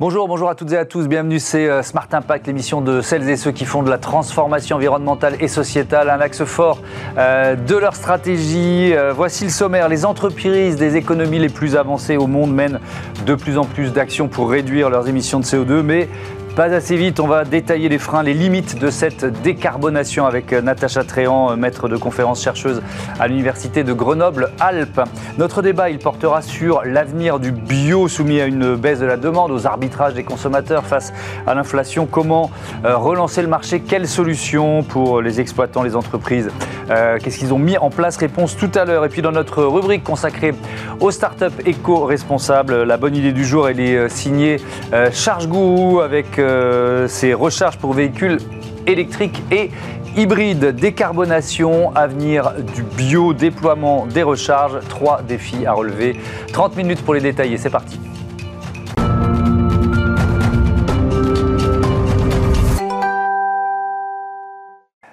Bonjour, bonjour à toutes et à tous. Bienvenue, c'est euh, Smart Impact, l'émission de celles et ceux qui font de la transformation environnementale et sociétale un axe fort euh, de leur stratégie. Euh, voici le sommaire. Les entreprises des économies les plus avancées au monde mènent de plus en plus d'actions pour réduire leurs émissions de CO2, mais pas assez vite, on va détailler les freins, les limites de cette décarbonation avec Natacha Tréant, maître de conférence chercheuse à l'Université de Grenoble-Alpes. Notre débat, il portera sur l'avenir du bio soumis à une baisse de la demande, aux arbitrages des consommateurs face à l'inflation. Comment euh, relancer le marché? Quelles solutions pour les exploitants, les entreprises? Euh, Qu'est-ce qu'ils ont mis en place? Réponse tout à l'heure. Et puis dans notre rubrique consacrée aux startups éco-responsables, la bonne idée du jour, elle est euh, signée Charge Guru avec euh, ces recharges pour véhicules électriques et hybrides, décarbonation, avenir du bio, déploiement des recharges, trois défis à relever. 30 minutes pour les détailler, c'est parti.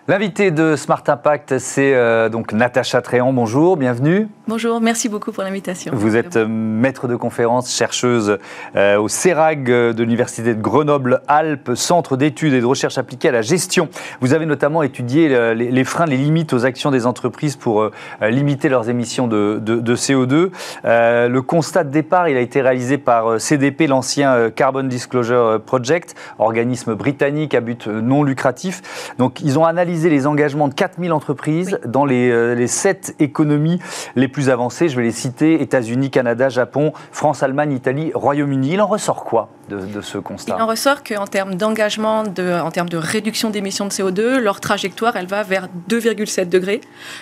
L'invité de Smart Impact, c'est euh, donc Natacha Tréant. Bonjour, bienvenue. Bonjour, merci beaucoup pour l'invitation. Vous êtes euh, maître de conférence, chercheuse euh, au CERAG de l'Université de Grenoble-Alpes, centre d'études et de recherche appliquée à la gestion. Vous avez notamment étudié les, freins, les limites aux actions des entreprises pour limiter leurs émissions de, de CO2. le constat de départ, il a été réalisé par CDP, l'ancien Carbon Disclosure Project, organisme britannique à but non lucratif. Donc, ils ont analysé les engagements de 4000 entreprises dans les, euh, les 7 économies les plus avancées. Je vais les citer États-Unis, Canada, Japon, France, Allemagne, Italie, Royaume-Uni. Il en ressort quoi? De, ce constat Il en ressort qu'en termes d'engagement, de, en termes de réduction d'émissions de CO2, leur trajectoire, elle va vers 2,7 degrés.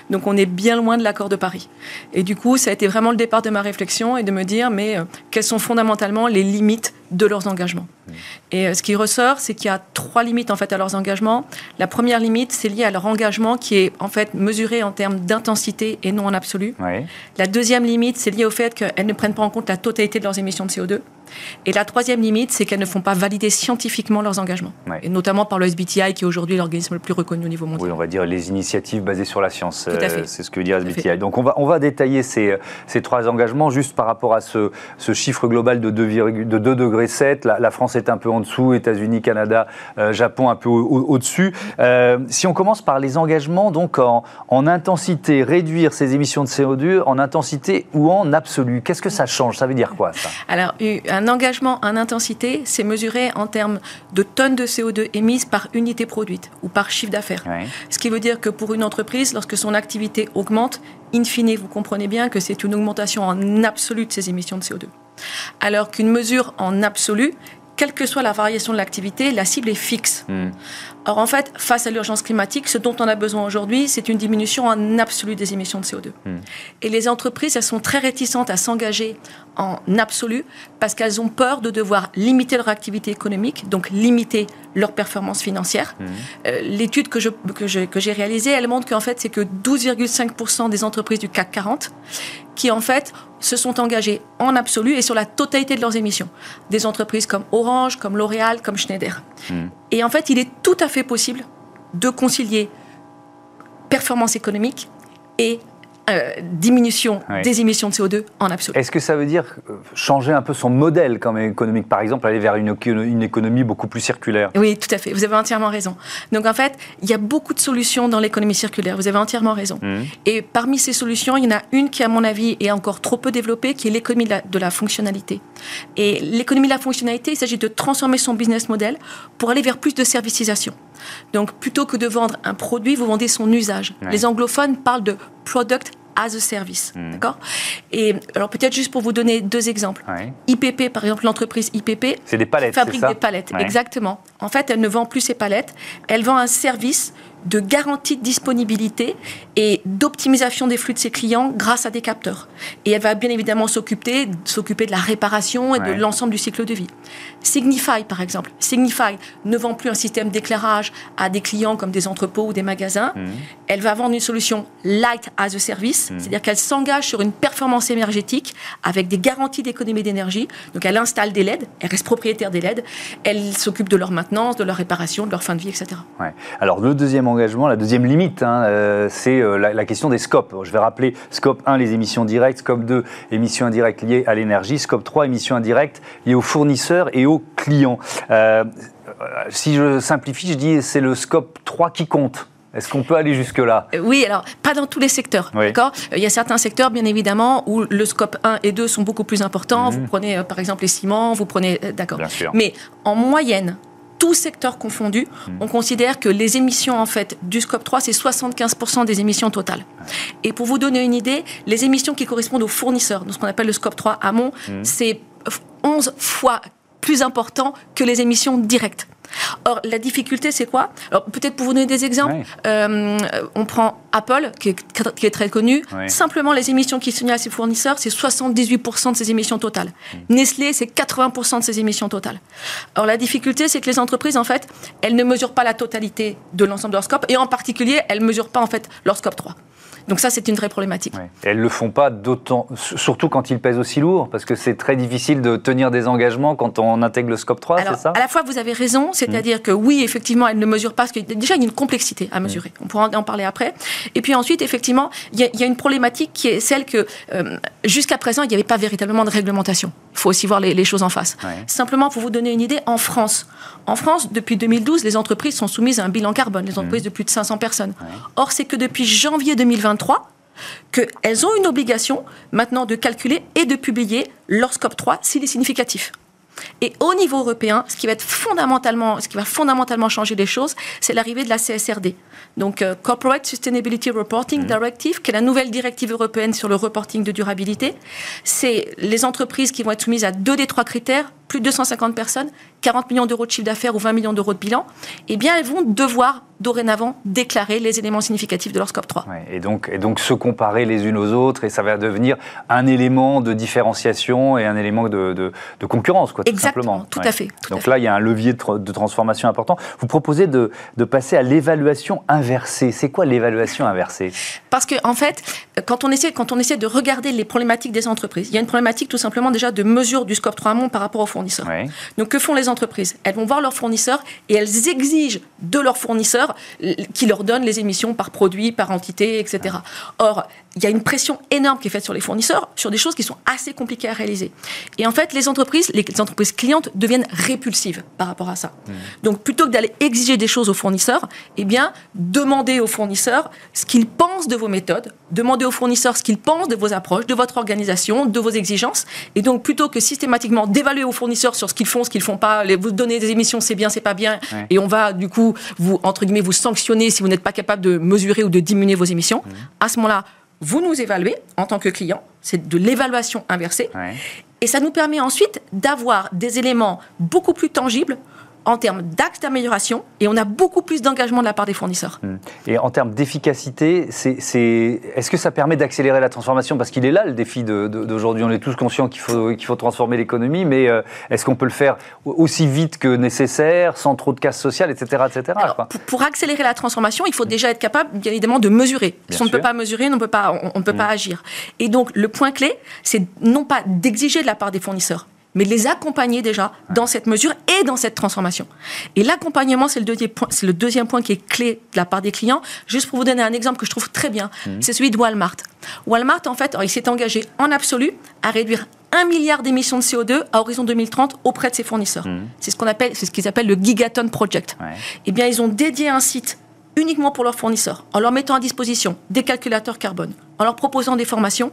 Donc on est bien loin de l'accord de Paris. Et du coup, ça a été vraiment le départ de ma réflexion et de me dire, mais euh, quelles sont fondamentalement les limites de leurs engagements? Mmh. Et euh, ce qui ressort, c'est qu'il y a trois limites en fait à leurs engagements. La première limite, c'est lié à leur engagement qui est en fait mesuré en termes d'intensité et non en absolu. La deuxième limite, c'est lié au fait qu'elles ne prennent pas en compte la totalité de leurs émissions de CO2. Et la troisième limite, c'est qu'elles ne font pas valider scientifiquement leurs engagements, et notamment par le SBTI, qui est aujourd'hui l'organisme le plus reconnu au niveau mondial. Oui, on va dire les initiatives basées sur la science. Euh, c'est ce que veut dire SBTI. Donc on va, on va détailler ces, ces trois engagements juste par rapport à ce, ce chiffre global de 2,7 de 2 degrés La, la, France est un peu en dessous, États-Unis, Canada, euh, Japon un peu au-dessus. euh, si on commence par les engagements, donc en, en intensité, réduire ces émissions de CO2 en intensité ou en absolu, qu'est-ce que ça change? Ça veut dire quoi ça? Alors, un engagement en intensité, c'est mesuré en termes de tonnes de CO2 émises par unité produite ou par chiffre d'affaires. Ce qui veut dire que pour une entreprise, lorsque son activité augmente, in fine, vous comprenez bien que c'est une augmentation en absolu de ses émissions de CO2. Alors qu'une mesure en absolu, quelle que soit la variation de l'activité, la cible est fixe. Hmm. Or, en fait, face à l'urgence climatique, ce dont on a besoin aujourd'hui, c'est une diminution en absolu des émissions de CO2. Hmm. Et les entreprises, elles sont très réticentes à s'engager en absolu parce qu'elles ont peur de devoir limiter leur activité économique, donc limiter leur performance financière. Hmm. Euh, l'étude que, je, que, que j'ai réalisée, elle montre qu'en fait, c'est que 12,5% des entreprises du CAC 40 qui, en fait, se sont engagées en absolu et sur la totalité de leurs émissions. Des entreprises comme Orange, comme L'Oréal, comme Schneider. Hmm. Et en fait, il est tout à fait possible de concilier performance économique et euh, diminution des émissions de CO2 en absolu. Est-ce que ça veut dire euh, changer un peu son modèle comme économique, par exemple, aller vers une, une, économie beaucoup plus circulaire? Oui, tout à fait. Vous avez entièrement raison. Donc en fait, il y a beaucoup de solutions dans l'économie circulaire. Vous avez entièrement raison. Mmh. Et parmi ces solutions, il y en a une qui, à mon avis, est encore trop peu développée, qui est l'économie de, de la, fonctionnalité. Et l'économie de la fonctionnalité, il s'agit de transformer son business model pour aller vers plus de servicisation. Donc plutôt que de vendre un produit, vous vendez son usage. Les anglophones parlent de product as a service. Hmm. D'accord? Et alors, peut-être juste pour vous donner deux exemples. IPP, par exemple, l'entreprise IPP. C'est des palettes. Fabrique des palettes, exactement. En fait, elle ne vend plus ses palettes. Elle vend un service de garantie de disponibilité et d'optimisation des flux de ses clients grâce à des capteurs. Et elle va bien évidemment s'occuper, s'occuper de la réparation et de l'ensemble du cycle de vie. Signify, par exemple. Signify ne vend plus un système d'éclairage à des clients comme des entrepôts ou des magasins. Mhm. Elle va vendre une solution light as a service, mhm. c'est-à-dire qu'elle s'engage sur une performance énergétique avec des garanties d'économie d'énergie. Donc elle installe des LED, elle reste propriétaire des LED, elle s'occupe de leur maintenance, de leur réparation, de leur fin de vie, etc. Alors le deuxième engagement, la deuxième limite, hein, euh, c'est euh, la, question des scopes. Je vais rappeler scope 1, les émissions directes, scope 2, émissions indirectes liées à l'énergie, scope 3, émissions indirectes liées aux fournisseurs et aux clients. si je simplifie, je dis c'est le scope 3 qui compte. Est-ce qu'on peut aller jusque-là? Euh, Oui, alors pas dans tous les secteurs, d'accord? Il y a certains secteurs, bien évidemment, où le scope 1 et 2 sont beaucoup plus importants. Vous mhm. prenez euh, par exemple les ciments, vous prenez, euh, d'accord. Mais en moyenne, tous secteurs confondus, mhm. on considère que les émissions en fait du scope 3, c'est 75% des émissions totales. Et pour vous donner une idée, les émissions qui correspondent aux fournisseurs, dans ce qu'on appelle le scope 3 amont, mhm. c'est 11 fois plus important que les émissions directes. Or, la difficulté, c'est quoi? Alors, peut-être pour vous donner des exemples, euh, on prend Apple, qui est, très connu. Simplement, les émissions qui signalent à ses fournisseurs, c'est 78% de ses émissions totales. Hmm. Nestlé, c'est 80% de ses émissions totales. Alors, la difficulté, c'est que les entreprises, en fait, elles ne mesurent pas la totalité de l'ensemble de leur scope, et en particulier, elles ne mesurent pas, en fait, leur scope 3. Donc ça, c'est une vraie problématique. Et elles ne le font pas d'autant, surtout quand ils pèsent aussi lourd, parce que c'est très difficile de tenir des engagements quand on intègre le scope 3, c'est ça? À la fois, vous avez raison, c'est-à-dire que oui, effectivement, elles ne mesurent pas, parce que déjà, il y a une complexité à mesurer. On pourra en parler après. Et puis ensuite, effectivement, il y, a une problématique qui est celle que euh, jusqu'à présent, il n'y avait pas véritablement de réglementation. Il faut aussi voir les, choses en face. Simplement, pour vous donner une idée, en France, en France, depuis 2012, les entreprises sont soumises à un bilan carbone, les entreprises mmh. de plus de 500 personnes. Or, c'est que depuis janvier 2023, qu'elles ont une obligation maintenant de calculer et de publier leur scope 3 s'il est significatif. Et au niveau européen, ce qui va être fondamentalement, ce qui va fondamentalement changer les choses, c'est l'arrivée de la CSRD. Donc, euh, Corporate Sustainability Reporting mmh. Directive, qui est la nouvelle directive européenne sur le reporting de durabilité. C'est les entreprises qui vont être soumises à deux des trois critères plus de 250 personnes, 40 millions d'euros de chiffre d'affaires ou 20 millions d'euros de bilan, eh bien, elles vont devoir dorénavant déclarer les éléments significatifs de leur scope 3. et, donc, et donc se comparer les unes aux autres, et ça va devenir un élément de différenciation et un élément de, de, concurrence, quoi, tout simplement. Tout à fait. donc là, il y a un levier de, transformation important. Vous proposez de, passer à l'évaluation inversée. C'est quoi l'évaluation inversée? Parce qu'en en fait, quand on, essaie, quand on essaie de regarder les problématiques des entreprises, il y a une problématique tout simplement déjà de mesure du scope 3 amont par rapport aux fournisseurs. Donc que font les entreprises? Elles vont voir leurs fournisseurs et elles exigent de leurs fournisseurs qui leur donnent les émissions par produit, par entité, etc. Or, il y a une pression énorme qui est faite sur les fournisseurs sur des choses qui sont assez compliquées à réaliser. Et en fait, les entreprises, les entreprises clientes deviennent répulsives par rapport à ça. Mmh. Donc, plutôt que d'aller exiger des choses aux fournisseurs, eh bien, demandez aux fournisseurs ce qu'ils pensent de vos méthodes, demandez aux fournisseurs ce qu'ils pensent de vos approches, de votre organisation, de vos exigences. Et donc, plutôt que systématiquement d'évaluer aux fournisseurs sur ce qu'ils font, ce qu'ils font pas, les, vous donner des émissions, c'est bien, c'est pas bien, et on va du coup vous entre guillemets vous sanctionner si vous n'êtes pas capable de mesurer ou de diminuer vos émissions. Mmh. À ce moment-là vous nous évaluez en tant que client, c'est de l'évaluation inversée, et ça nous permet ensuite d'avoir des éléments beaucoup plus tangibles en termes d'axes d'amélioration et on a beaucoup plus d'engagement de la part des fournisseurs. Hmm. Et en termes d'efficacité, est-ce que ça permet d'accélérer la transformation? Parce qu'il est là le défi d'aujourd'hui. On est tous conscients qu'il faut, qu'il faut transformer l'économie, mais euh, est-ce qu'on peut le faire aussi vite que nécessaire, sans trop de casse sociale, etc. etc. pour, accélérer la transformation, il faut déjà être capable, bien évidemment, de mesurer. si on ne peut pas mesurer, on ne peut pas, on, peut pas hmm. agir. Et donc, le point clé, c'est non pas d'exiger de la part des fournisseurs, mais les accompagner déjà dans cette mesure et dans cette transformation. Et l'accompagnement, c'est le, deuxième point, c'est le deuxième point qui est clé de la part des clients. Juste pour vous donner un exemple que je trouve très bien, mhm. c'est celui de Walmart. Walmart, en fait, il s'est engagé en absolu à réduire un milliard d'émissions de CO2 à horizon 2030 auprès de ses fournisseurs. Mhm. C'est ce qu'on appelle, c'est ce qu'ils appellent le Gigaton Project. Eh bien, ils ont dédié un site uniquement pour leurs fournisseurs, en leur mettant à disposition des calculateurs carbone, en leur proposant des formations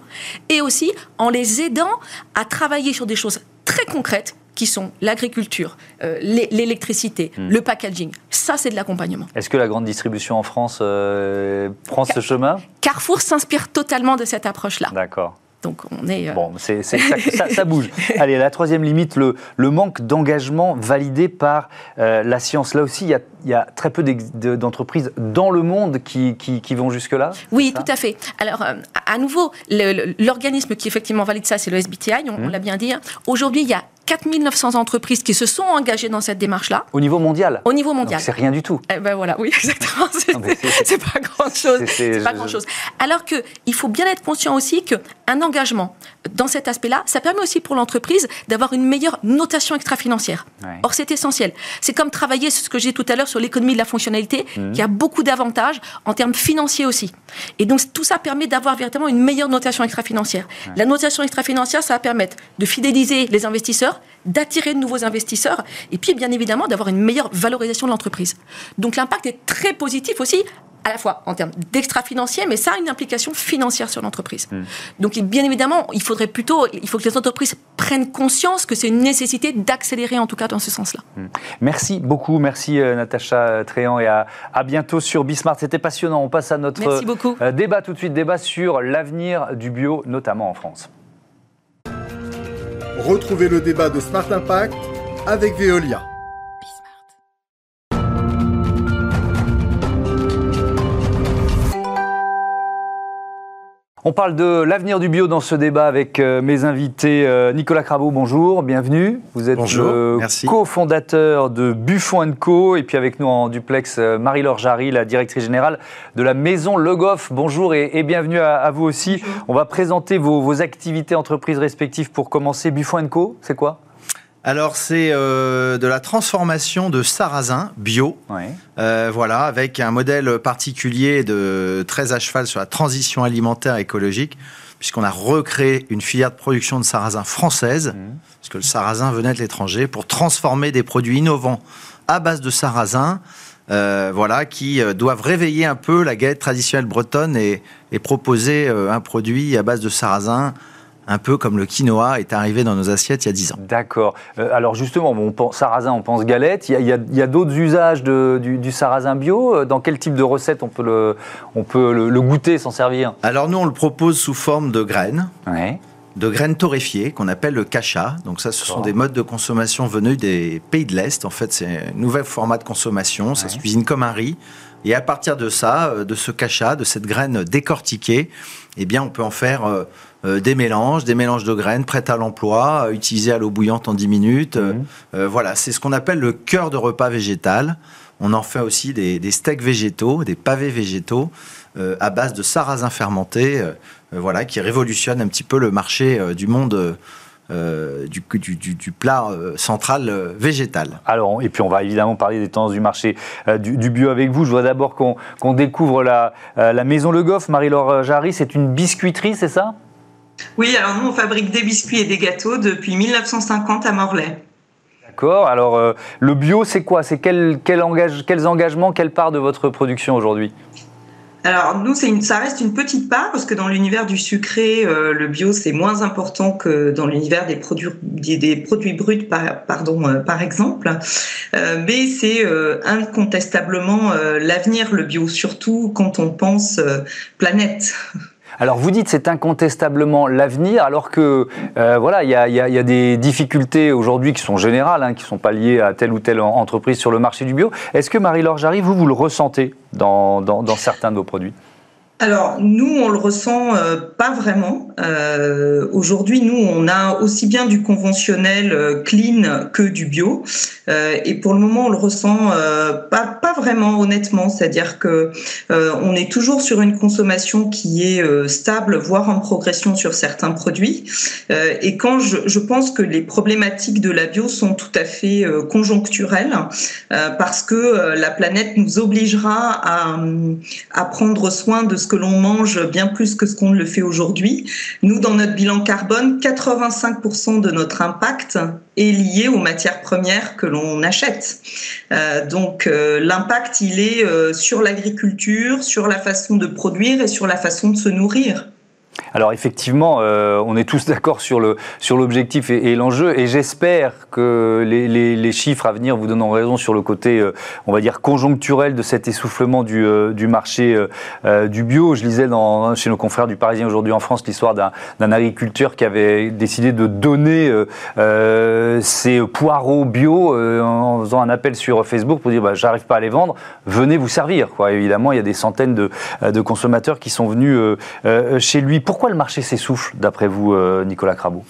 et aussi en les aidant à travailler sur des choses très concrètes qui sont l'agriculture, euh, l'électricité, hmm. le packaging. Ça, c'est de l'accompagnement. Est-ce que la grande distribution en France euh, prend ce chemin? Carrefour s'inspire totalement de cette approche-là. D'accord. Donc on est. Euh, bon, c'est, ça, ça, bouge. Allez, la troisième limite, le, le manque d'engagement validé par euh, la science. Là aussi, il y a, il y a très peu d'entreprises dans le monde qui, qui, vont jusque-là Oui, tout à fait. Alors, euh, à nouveau, l'organisme qui effectivement valide ça, c'est le SBTI, on, on mmh. l'a bien dit. Aujourd'hui, il y a 4900 entreprises qui se sont engagées dans cette démarche-là. Au niveau mondial Au niveau mondial. C'est rien du tout. Eh ben voilà, oui, exactement. C'est pas grand-chose. C'est pas grand-chose. Alors qu'il faut bien être conscient aussi qu'un engagement dans cet aspect-là, ça permet aussi pour l'entreprise d'avoir une meilleure notation extra-financière. Or, c'est essentiel. C'est comme travailler, ce que j'ai tout à l'heure, sur l'économie de la fonctionnalité, mmh. qui a beaucoup d'avantages en termes financiers aussi. Et donc, tout ça permet d'avoir véritablement une meilleure notation extra-financière. La notation extra-financière, ça va permettre de fidéliser les investisseurs, d'attirer de nouveaux investisseurs, et puis, bien évidemment, d'avoir une meilleure valorisation de l'entreprise. Donc, l'impact est très positif aussi à la fois en termes d'extra-financier, mais ça a une implication financière sur l'entreprise. Hmm. Donc, bien évidemment, il faudrait plutôt, il faut que les entreprises prennent conscience que c'est une nécessité d'accélérer, en tout cas, dans ce sens-là. Hmm. Merci beaucoup. Merci, euh, Natacha Tréant, et à, bientôt sur Bismart. C'était passionnant. On passe à notre euh, débat tout de suite, débat sur l'avenir du bio, notamment en France. Retrouvez le débat de Smart Impact avec Veolia. On parle de l'avenir du bio dans ce débat avec euh, mes invités. Euh, Nicolas Crabeau, bonjour, bienvenue. Vous êtes le cofondateur de Buffon Co. Et puis avec nous en duplex, euh, Marie-Laure Jarry, la directrice générale de la maison Le Goff. Bonjour et, bienvenue à, vous aussi. On va présenter vos, vos activités entreprises respectives pour commencer. Buffon Co, c'est quoi? Alors c'est euh, de la transformation de sarrasin bio, euh, voilà, avec un modèle particulier de très à cheval sur la transition alimentaire écologique, puisqu'on a recréé une filière de production de sarrasin française, mmh. puisque le sarrasin venait de l'étranger, pour transformer des produits innovants à base de sarrasin, euh, voilà, qui doivent réveiller un peu la galette traditionnelle bretonne et, et proposer un produit à base de sarrasin un peu comme le quinoa est arrivé dans nos assiettes il y a 10 ans. D'accord. Euh, alors justement, on pense sarrasin, on pense galette. Il y a, d'autres usages du, sarrasin bio. Euh, dans quel type de recette on peut le, on peut le, goûter, s'en servir? Alors nous, on le propose sous forme de graines. De graines torréfiées qu'on appelle le cacha. Donc ça, ce sont des modes de consommation venus des pays de l'Est. En fait, c'est un nouvel format de consommation. Ça se cuisine comme un riz. Et à partir de ça, euh, de ce cacha, de cette graine décortiquée, eh bien, on peut en faire euh, des mélanges, des mélanges de graines prêtes à l'emploi, euh, utilisés à l'eau bouillante en 10 minutes. Mhm. Euh, voilà, c'est ce qu'on appelle le cœur de repas végétal. On en fait aussi des, steaks végétaux, des pavés végétaux à base de sarrasin fermenté, voilà, qui révolutionne un petit peu le marché du monde. du, du, plat central végétal. Alors, et puis on va évidemment parler des tendances du marché du, bio avec vous. Je vois d'abord qu'on découvre la, la maison Le Goff, Marie-Laure Jarry, c'est une biscuiterie, c'est ça? Oui, alors nous, on fabrique des biscuits et des gâteaux depuis 1950 à Morlaix. D'accord. Alors, euh, le bio, c'est quoi? C'est quel, quel engage, quels engagements, quelle part de votre production aujourd'hui? Alors nous, une, ça reste une petite part parce que dans l'univers du sucré, euh, le bio c'est moins important que dans l'univers des produits des, produits bruts, par, pardon, euh, par exemple. mais c'est incontestablement l'avenir le bio, surtout quand on pense planète. Alors vous dites c'est incontestablement l'avenir, alors que euh, voilà, il y a, des difficultés aujourd'hui qui sont générales, hein, qui ne sont pas liées à telle ou telle entreprise sur le marché du bio. Est-ce que Marie-Laure Jarry, vous, vous le ressentez dans certains de vos produits? Alors nous, on le ressent euh, pas vraiment. Euh, Aujourd'hui, nous, on a aussi bien du conventionnel euh, clean que du bio, et pour le moment, on le ressent pas pas vraiment, honnêtement. C'est-à-dire que on est toujours sur une consommation qui est stable, voire en progression sur certains produits. et quand je, je, pense que les problématiques de la bio sont tout à fait conjoncturelles, parce que la planète nous obligera à, à prendre soin de ce que l'on mange bien plus que ce qu'on le fait aujourd'hui. Nous, dans notre bilan carbone, 85% de notre impact est lié aux matières premières que l'on achète. Euh, donc euh, l'impact, il est euh, sur l'agriculture, sur la façon de produire et sur la façon de se nourrir. Alors effectivement, euh, on est tous d'accord sur sur l'objectif et, l'enjeu, et j'espère que les, chiffres à venir vous donneront raison sur le côté, euh, on va dire conjoncturel de cet essoufflement du, euh, du marché du bio. Je lisais chez nos confrères du Parisien aujourd'hui en France l'histoire d'un agriculteur qui avait décidé de donner ses poireaux bio en faisant un appel sur Facebook pour dire bah, j'arrive pas à les vendre, venez vous servir. Quoi. Évidemment, il y a des centaines de, de consommateurs qui sont venus chez lui le marché s'essouffle, d'après vous, euh, Nicolas Crabot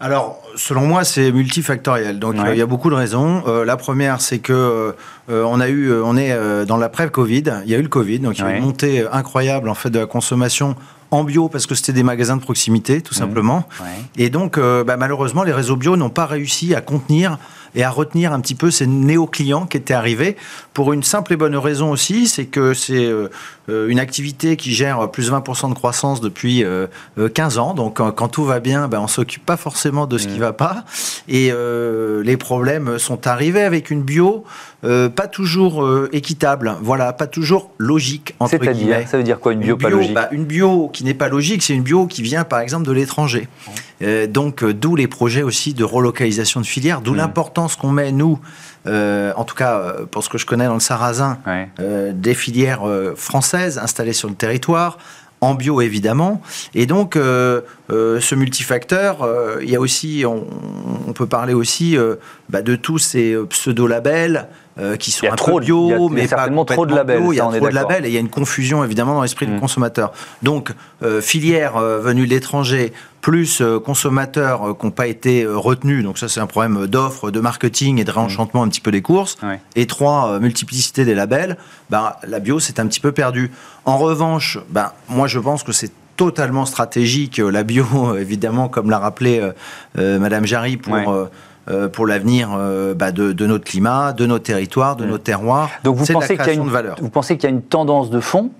alors, selon moi, c'est multifactoriel. Donc, il y a beaucoup de raisons. Euh, la première, c'est que euh, on a eu, on est dans l'après-Covid. Il y a eu le Covid, donc il y a eu une montée incroyable en fait de la consommation en bio parce que c'était des magasins de proximité, tout mmh. simplement. Et donc, bah, malheureusement, les réseaux bio n'ont pas réussi à contenir et à retenir un petit peu ces néo-clients qui étaient arrivés pour une simple et bonne raison aussi, c'est que c'est euh, euh, une activité qui gère plus de 20% de croissance depuis 15 euh, ans. Donc quand, tout va bien, ben, on s'occupe pas forcément de ce qui qui mm. va pas. Et les problèmes sont arrivés avec une bio pas toujours équitable, voilà, pas toujours logique entre guillemets. Ça veut dire quoi une bio, pas logique bah, Une bio qui n'est pas logique, c'est une bio qui vient par exemple de l'étranger. donc d'où les projets aussi de relocalisation de filières, d'où mm. l'importance qu'on met nous euh, en tout cas euh, pour ce que je connais dans le Sarrasin, euh, des filières françaises installées sur le territoire, en bio évidemment. Et donc, ce multifacteur, il y a aussi, on, peut parler aussi bah, de tous ces pseudo-labels euh, qui sont un peu bio, mais pas trop de labels. il y a trop de labels et il y a une confusion évidemment dans l'esprit du mm. consommateur. Donc euh, filière euh, venue de l'étranger plus consommateurs qui n'ont pas été retenus, donc ça c'est un problème d'offre, de marketing et de réenchantement un petit peu des courses. Et trois, multiplicité des labels, ben, la bio c'est un petit peu perdu. En revanche, ben, moi je pense que c'est totalement stratégique, la bio évidemment comme l'a rappelé Madame Jarry pour... pour l'avenir euh, bah, de, notre climat, de nos territoires, de mm. nos terroirs. Donc vous pensez qu'il y a une valeur. Vous pensez qu'il y a une tendance de fond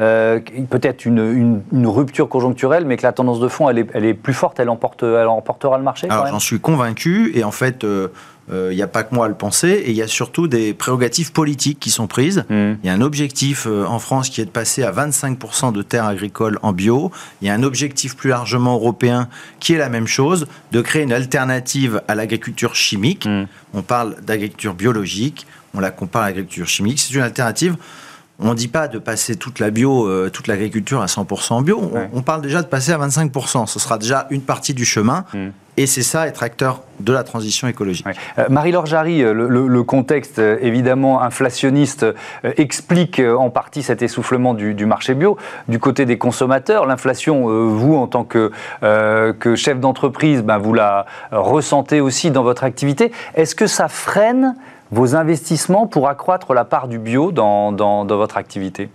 euh, peut-être une, rupture conjoncturelle, mais que la tendance de fond, elle est, plus forte, elle, emporte, elle emportera le marché Alors j'en suis convaincu, et en fait, il euh, n'y a pas que moi à le penser, et il y a surtout des prérogatives politiques qui sont prises. Hmm. Il y a un objectif euh, en France qui est de passer à 25% de terres agricoles en bio. Il y a un objectif plus largement européen qui est la même chose, de créer une alternative à l'agriculture chimique. Hmm. On parle d'agriculture biologique, on la compare à l'agriculture chimique. C'est une alternative. On ne dit pas de passer toute la bio, euh, toute l'agriculture à 100% bio. On, parle déjà de passer à 25%. Ce sera déjà une partie du chemin. Hmm. Et c'est ça, être acteur de la transition écologique. Euh, Marie-Laure Jarry, euh, le, contexte euh, évidemment inflationniste explique en partie cet essoufflement du, marché bio. Du côté des consommateurs, l'inflation, vous en tant que, chef d'entreprise, ben, vous la ressentez aussi dans votre activité. Est-ce que ça freine vos investissements pour accroître la part du bio dans votre activité?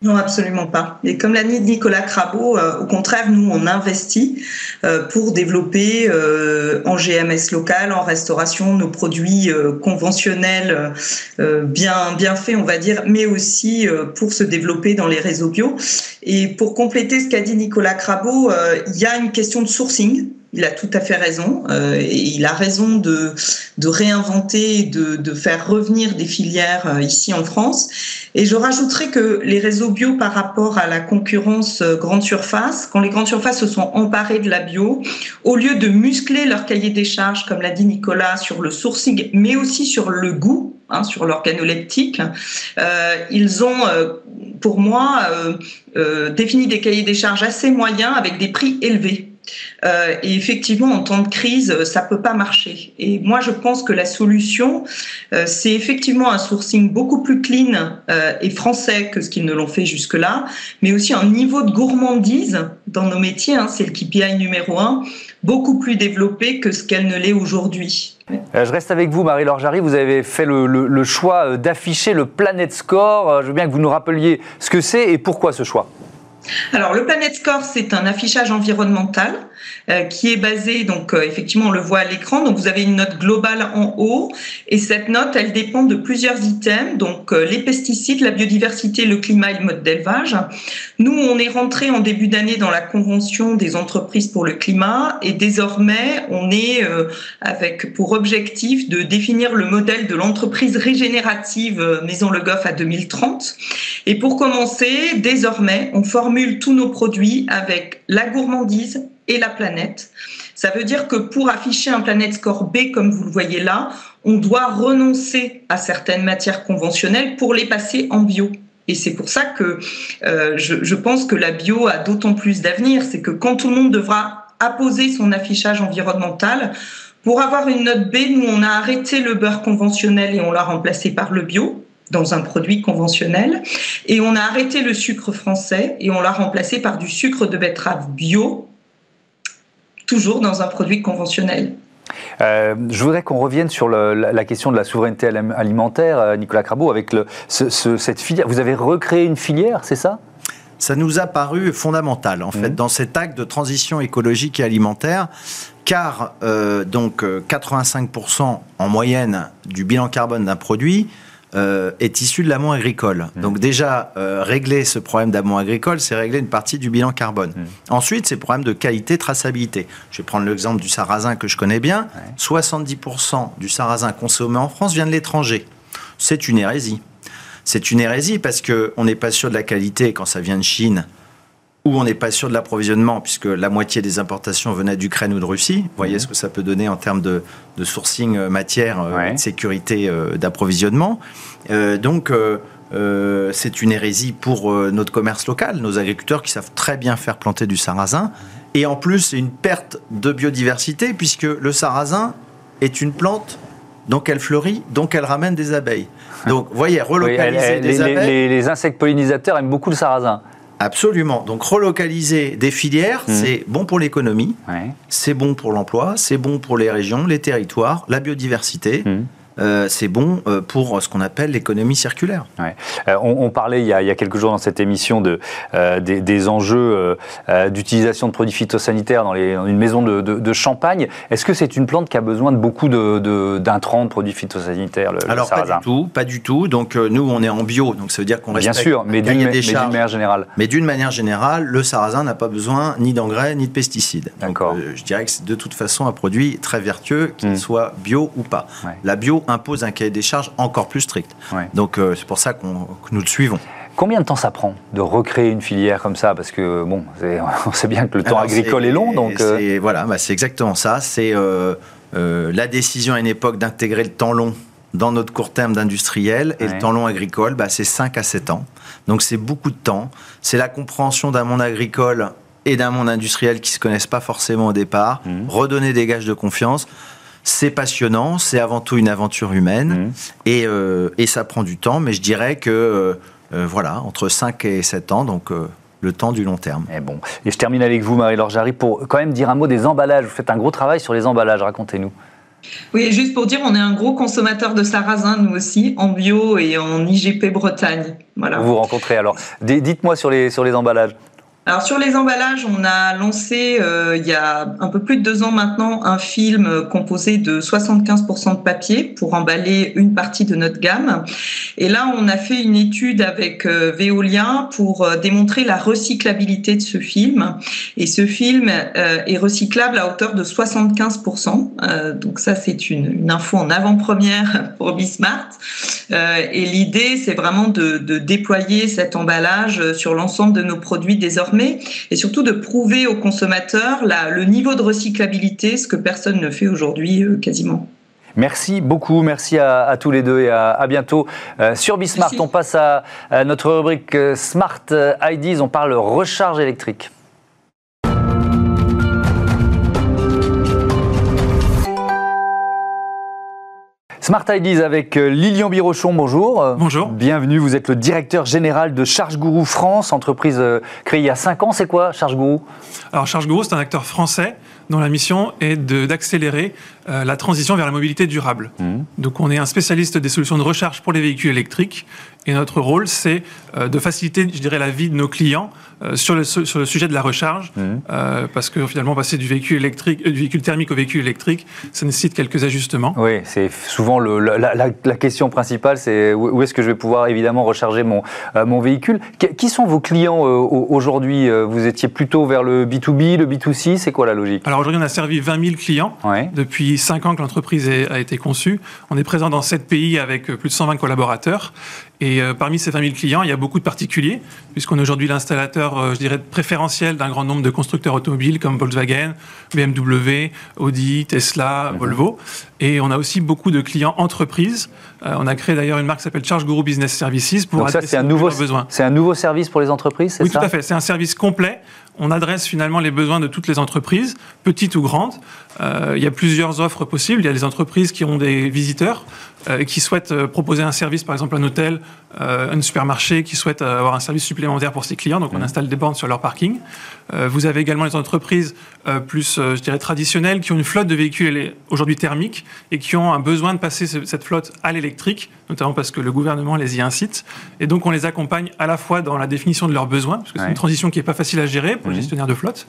Non, absolument pas. Et comme l'a dit Nicolas Crabeau, euh, au contraire, nous, on investit euh, pour développer euh, en GMS local, en restauration, nos produits conventionnels bien, bien faits, on va dire, mais aussi pour se développer dans les réseaux bio. Et pour compléter ce qu'a dit Nicolas Crabeau, il y a une question de sourcing il a tout à fait raison. Euh, et il a raison de, réinventer, de, de faire revenir des filières euh, ici en France. Et je rajouterais que les réseaux bio par rapport à la concurrence euh, grande surface, quand les grandes surfaces se sont emparées de la bio, au lieu de muscler leur cahier des charges, comme l'a dit Nicolas, sur le sourcing, mais aussi sur le goût, hein, sur l'organoleptique, euh, ils ont, pour moi, euh, défini des cahiers des charges assez moyens avec des prix élevés. Euh, et effectivement, en temps de crise, ça peut pas marcher. Et moi, je pense que la solution, euh, c'est effectivement un sourcing beaucoup plus clean euh, et français que ce qu'ils ne l'ont fait jusque-là, mais aussi un niveau de gourmandise dans nos métiers, hein, c'est le KPI numéro un, beaucoup plus développé que ce qu'elle ne l'est aujourd'hui. Je reste avec vous, Marie-Laure Jarry. Vous avez fait le, le choix d'afficher le Planet Score. Je veux bien que vous nous rappeliez ce que c'est et pourquoi ce choix. Alors, le Planet Score, c'est un affichage environnemental qui est basé, donc euh, effectivement, on le voit à l'écran. Donc, vous avez une note globale en haut et cette note, elle dépend de plusieurs items, donc euh, les pesticides, la biodiversité, le climat et le mode d'élevage. Nous, on est rentré en début d'année dans la convention des entreprises pour le climat et désormais, on est avec pour objectif de définir le modèle de l'entreprise régénérative Maison Le Goff à 2030. Et pour commencer, désormais, on formule tous nos produits avec la gourmandise et la planète. Ça veut dire que pour afficher un planète score B, comme vous le voyez là, on doit renoncer à certaines matières conventionnelles pour les passer en bio. Et c'est pour ça que euh, je, je, pense que la bio a d'autant plus d'avenir. C'est que quand tout le monde devra apposer son affichage environnemental, pour avoir une note B, nous, on a arrêté le beurre conventionnel et on l'a remplacé par le bio dans un produit conventionnel. Et on a arrêté le sucre français et on l'a remplacé par du sucre de betterave bio toujours dans un produit conventionnel. Euh, je voudrais qu'on revienne sur la, question de la souveraineté alimentaire, euh, Nicolas Crabeau, avec le, cette filière. Vous avez recréé une filière, c'est ça? Ça nous a paru fondamental, en fait, mmh. dans cet acte de transition écologique et alimentaire, car euh, donc 85% en moyenne du bilan carbone d'un produit euh, est issu de l'amont agricole. Mmh. Donc déjà, euh, régler ce problème d'amont agricole, c'est régler une partie du bilan carbone. Mmh. Ensuite, c'est le problème de qualité, traçabilité. Je vais prendre l'exemple du sarrasin que je connais bien. 70% du sarrasin consommé en France vient de l'étranger. C'est une hérésie. C'est une hérésie parce qu'on n'est pas sûr de la qualité quand ça vient de Chine où on n'est pas sûr de l'approvisionnement, puisque la moitié des importations venaient d'Ukraine ou de Russie. Vous voyez mhm. ce que ça peut donner en termes de, sourcing euh, matière, euh, de sécurité euh, d'approvisionnement. donc, c'est une hérésie pour notre commerce local, nos agriculteurs qui savent très bien faire planter du sarrasin. Et en plus, c'est une perte de biodiversité, puisque le sarrasin est une plante donc elle fleurit, donc elle ramène des abeilles. Donc, vous voyez, relocaliser des abeilles. les, insectes pollinisateurs aiment beaucoup le sarrasin. Absolument. Donc relocaliser des filières, mmh. c'est bon pour l'économie, c'est bon pour l'emploi, c'est bon pour les régions, les territoires, la biodiversité. Mmh. Euh, c'est bon euh, pour ce qu'on appelle l'économie circulaire. Euh, on, parlait il y, a, quelques jours dans cette émission de, des, enjeux d'utilisation de produits phytosanitaires dans, les, une maison de, champagne. Est-ce que c'est une plante qui a besoin de beaucoup d'intrants, de, produits phytosanitaires le, Alors pas du tout, pas du tout. Donc nous on est en bio, donc ça veut dire qu'on Bien sûr, mais d'une manière générale. Mais d'une manière générale, le sarrasin n'a pas besoin ni d'engrais ni de pesticides. D'accord. je dirais que c'est de toute façon un produit très vertueux, qu'il hmm. soit bio ou pas. La bio impose un cahier des charges encore plus strict. Donc euh, c'est pour ça qu'on, que nous le suivons. Combien de temps ça prend de recréer une filière comme ça? Parce que bon, on sait bien que le temps agricole est, long, donc. Euh, voilà, bah, c'est exactement ça. C'est euh, la décision à une époque d'intégrer le temps long dans notre court terme d'industriel et le temps long agricole, bah, c'est 5 à 7 ans. Donc c'est beaucoup de temps. C'est la compréhension d'un monde agricole et d'un monde industriel qui se connaissent pas forcément au départ. Mmh. Redonner des gages de confiance. C'est passionnant, c'est avant tout une aventure humaine mmh. euh, et, ça prend du temps, mais je dirais que euh, euh, voilà, entre 5 et 7 ans, donc le temps du long terme. Et bon, et je termine avec vous, Marie-Laure Jarry, pour quand même dire un mot des emballages. Vous faites un gros travail sur les emballages, racontez-nous. Oui, juste pour dire, on est un gros consommateur de sarrasin, nous aussi, en bio et en IGP Bretagne. Voilà. Vous vous rencontrez alors. Dites-moi sur les, sur les emballages. Alors sur les emballages, on a lancé euh, il y a un peu plus de deux ans maintenant un film composé de 75% de papier pour emballer une partie de notre gamme. Et là, on a fait une étude avec euh, Veolia pour euh, démontrer la recyclabilité de ce film. Et ce film est recyclable à hauteur de 75%. donc ça, c'est une, info en avant-première pour Bismart. et l'idée, c'est vraiment de, de déployer cet emballage sur l'ensemble de nos produits désormais et surtout de prouver aux consommateurs le niveau de recyclabilité, ce que personne ne fait aujourd'hui euh, quasiment. Merci beaucoup, merci à, tous les deux et à, bientôt euh, sur Bismart. On passe à, notre rubrique euh, Smart IDs, on parle recharge électrique. Smart Ideas avec euh, Lilian Birochon, bonjour. Bonjour. Bienvenue, vous êtes le directeur général de Charge Guru France, entreprise euh, créée il y a 5 ans. C'est quoi Charge Guru Alors Charge Guru, c'est un acteur français dont la mission est d'accélérer euh, la transition vers la mobilité durable. Mmh. Donc on est un spécialiste des solutions de recharge pour les véhicules électriques et notre rôle, c'est de faciliter, je dirais, la vie de nos clients euh, sur, le, sur le sujet de la recharge, euh, parce que finalement, passer du véhicule, électrique, du véhicule thermique au véhicule électrique, ça nécessite quelques ajustements. Oui, c'est souvent le, la, la, question principale, c'est où est-ce que je vais pouvoir évidemment recharger mon, mon véhicule. qui sont vos clients aujourd'hui Vous étiez plutôt vers le B2B, le B2C, c'est quoi la logique? Alors aujourd'hui, on a servi 20 000 clients depuis 5 ans que l'entreprise a été conçue. On est présent dans 7 pays avec plus de 120 collaborateurs. Et euh, parmi ces 20 000 clients, il y a beaucoup de particuliers, puisqu'on est aujourd'hui l'installateur, euh, je dirais, préférentiel d'un grand nombre de constructeurs automobiles comme Volkswagen, BMW, Audi, Tesla. Volvo. Et on a aussi beaucoup de clients entreprises, on a créé d'ailleurs une marque qui s'appelle Charge Guru Business Services pour Donc ça, c'est un nouveau, c'est un nouveau service pour les entreprises, c'est ça Oui, tout à fait. C'est un service complet on adresse finalement les besoins de toutes les entreprises, petites ou grandes. Euh, il y a plusieurs offres possibles. Il y a des entreprises qui ont des visiteurs euh, et qui souhaitent euh, proposer un service, par exemple un hôtel, un supermarché, qui souhaitent avoir un service supplémentaire pour ses clients. Donc on mmh. installe des bornes sur leur parking. vous avez également les entreprises plus, je dirais, traditionnelles qui ont une flotte de véhicules aujourd'hui thermiques et qui ont un besoin de passer cette flotte à l'électrique, notamment parce que le gouvernement les y incite. Et donc on les accompagne à la fois dans la définition de leurs besoins, parce que c'est une transition qui n'est pas facile à gérer pour le gestionnaire de flotte.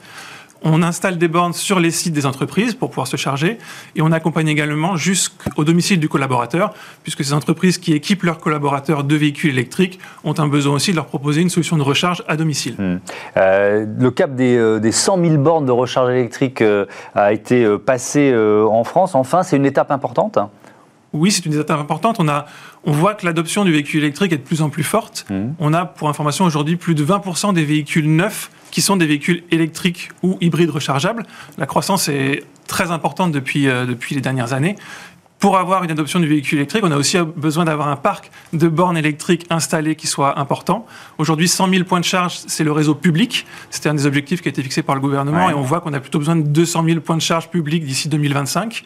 On installe des bornes sur les sites des entreprises pour pouvoir se charger et on accompagne également jusqu'au domicile du collaborateur, puisque ces entreprises qui équipent leurs collaborateurs de véhicules électriques ont un besoin aussi de leur proposer une solution de recharge à domicile. Hmm. Euh, le cap des, 100 euh, 000 bornes de recharge électrique euh, a été passé en France. Enfin, c'est une étape importante oui, c'est une étape importante. On, a, on voit que l'adoption du véhicule électrique est de plus en plus forte. Hmm. On a, pour information, aujourd'hui plus de 20% des véhicules neufs qui sont des véhicules électriques ou hybrides rechargeables. La croissance est très importante depuis, euh, depuis les dernières années. Pour avoir une adoption du véhicule électrique, on a aussi besoin d'avoir un parc de bornes électriques installées qui soit important. Aujourd'hui, 100 000 points de charge, c'est le réseau public. C'était un des objectifs qui a été fixé par le gouvernement et on voit qu'on a plutôt besoin de 200 000 points de charge publics d'ici 2025.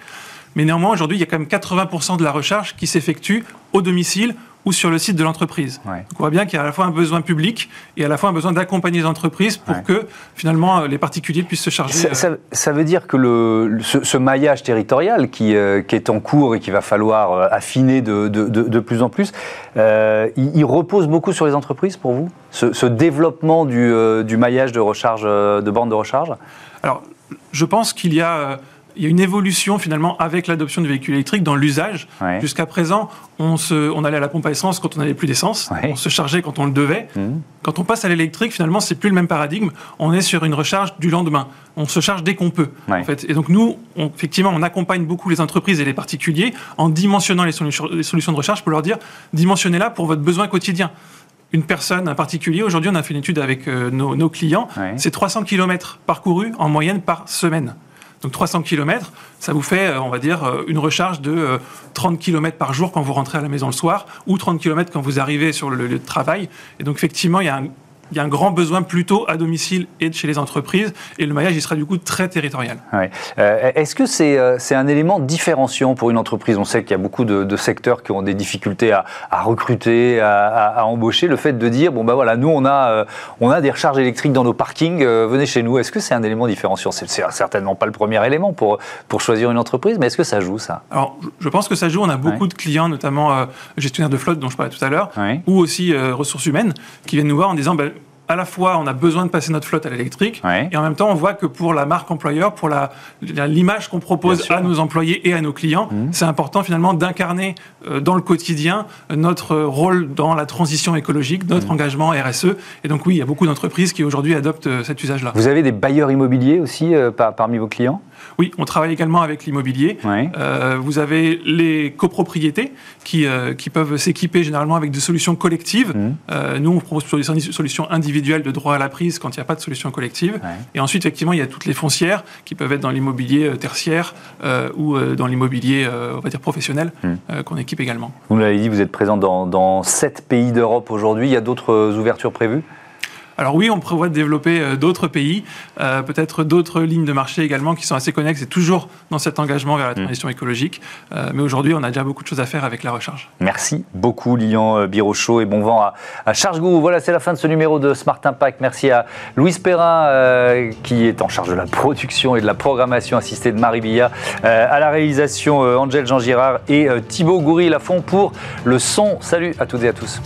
Mais néanmoins, aujourd'hui, il y a quand même 80% de la recharge qui s'effectue au domicile ou sur le site de l'entreprise. on voit bien qu'il y a à la fois un besoin public et à la fois un besoin d'accompagner les entreprises pour que finalement les particuliers puissent se charger. Ça, euh, veut dire que le, ce, maillage territorial qui, euh, qui, est en cours et qu'il va falloir euh, affiner de, de, de, plus en plus, il, repose beaucoup sur les entreprises pour vous? Ce, ce développement du, du, maillage de recharge, de bornes de recharge? Alors, je pense qu'il y a il y a une évolution finalement avec l'adoption du véhicule électrique dans l'usage. Jusqu'à présent, on, se, on allait à la pompe à essence quand on n'avait plus d'essence, on se chargeait quand on le devait. Mmh. Quand on passe à l'électrique, finalement, c'est plus le même paradigme. On est sur une recharge du lendemain. On se charge dès qu'on peut. En fait. Et donc nous, effectivement, on accompagne beaucoup les entreprises et les particuliers en dimensionnant les, solutions, les solutions de recharge pour leur dire dimensionnez-la pour votre besoin quotidien une personne, un particulier. Aujourd'hui, on a fait une étude avec euh, nos, nos, clients. C'est 300 km parcourus en moyenne par semaine. Donc 300 km, ça vous fait, euh, on va dire, euh, une recharge de 30 euh, km par jour quand vous rentrez à la maison le soir, ou 30 km quand vous arrivez sur le lieu de travail. Et donc effectivement, il y a un il y a un grand besoin plutôt à domicile et chez les entreprises, et le maillage, il sera du coup très territorial. Euh, est-ce que c'est euh, un élément différenciant pour une entreprise? On sait qu'il y a beaucoup de, secteurs qui ont des difficultés à, recruter, à, embaucher. Le fait de dire, bon ben voilà, nous on a, euh, on a des recharges électriques dans nos parkings, venez chez nous. Est-ce que c'est un élément différenciant? C'est certainement pas le premier élément pour, pour choisir une entreprise, mais est-ce que ça joue ça? Alors, je pense que ça joue. On a beaucoup de clients, notamment gestionnaires de flotte dont je parlais tout à l'heure, ou aussi ressources humaines, qui viennent nous voir en disant, ben, à la fois, on a besoin de passer notre flotte à l'électrique, et en même temps, on voit que pour la marque employeur, pour l'image qu'on propose à nos employés et à nos clients, mmh. c'est important finalement d'incarner euh, dans le quotidien notre rôle dans la transition écologique, notre mmh. engagement RSE. Et donc oui, il y a beaucoup d'entreprises qui aujourd'hui adoptent euh, cet usage-là. Vous avez des bailleurs immobiliers aussi euh, parmi vos clients? Oui, on travaille également avec l'immobilier. Euh, vous avez les copropriétés qui, euh, qui peuvent s'équiper généralement avec des solutions collectives. Mmh. Euh, nous, on propose plutôt des solutions individuelles de droit à la prise quand il n'y a pas de solution collective. Et ensuite, effectivement, il y a toutes les foncières qui peuvent être dans l'immobilier tertiaire ou dans l'immobilier, on va dire, professionnel, mmh. qu'on équipe également. Vous l'avez dit, vous êtes présent dans, dans 7 pays d'Europe aujourd'hui. Il y a d'autres ouvertures prévues? Alors oui, on prévoit de développer euh, d'autres pays, euh, peut-être d'autres lignes de marché également qui sont assez connexes et toujours dans cet engagement vers la mm. transition écologique. Euh, mais aujourd'hui, on a déjà beaucoup de choses à faire avec la recharge. Merci beaucoup, Lilian Birochaud, et bon vent à, à Charge-Gou. Voilà, c'est la fin de ce numéro de Smart Impact. Merci à Louise Perrin, qui est en charge de la production et de la programmation assistée de Marie Billa, à la réalisation Angèle Jean-Girard et Thibaut Goury-Lafont pour le son. Salut à toutes et à tous.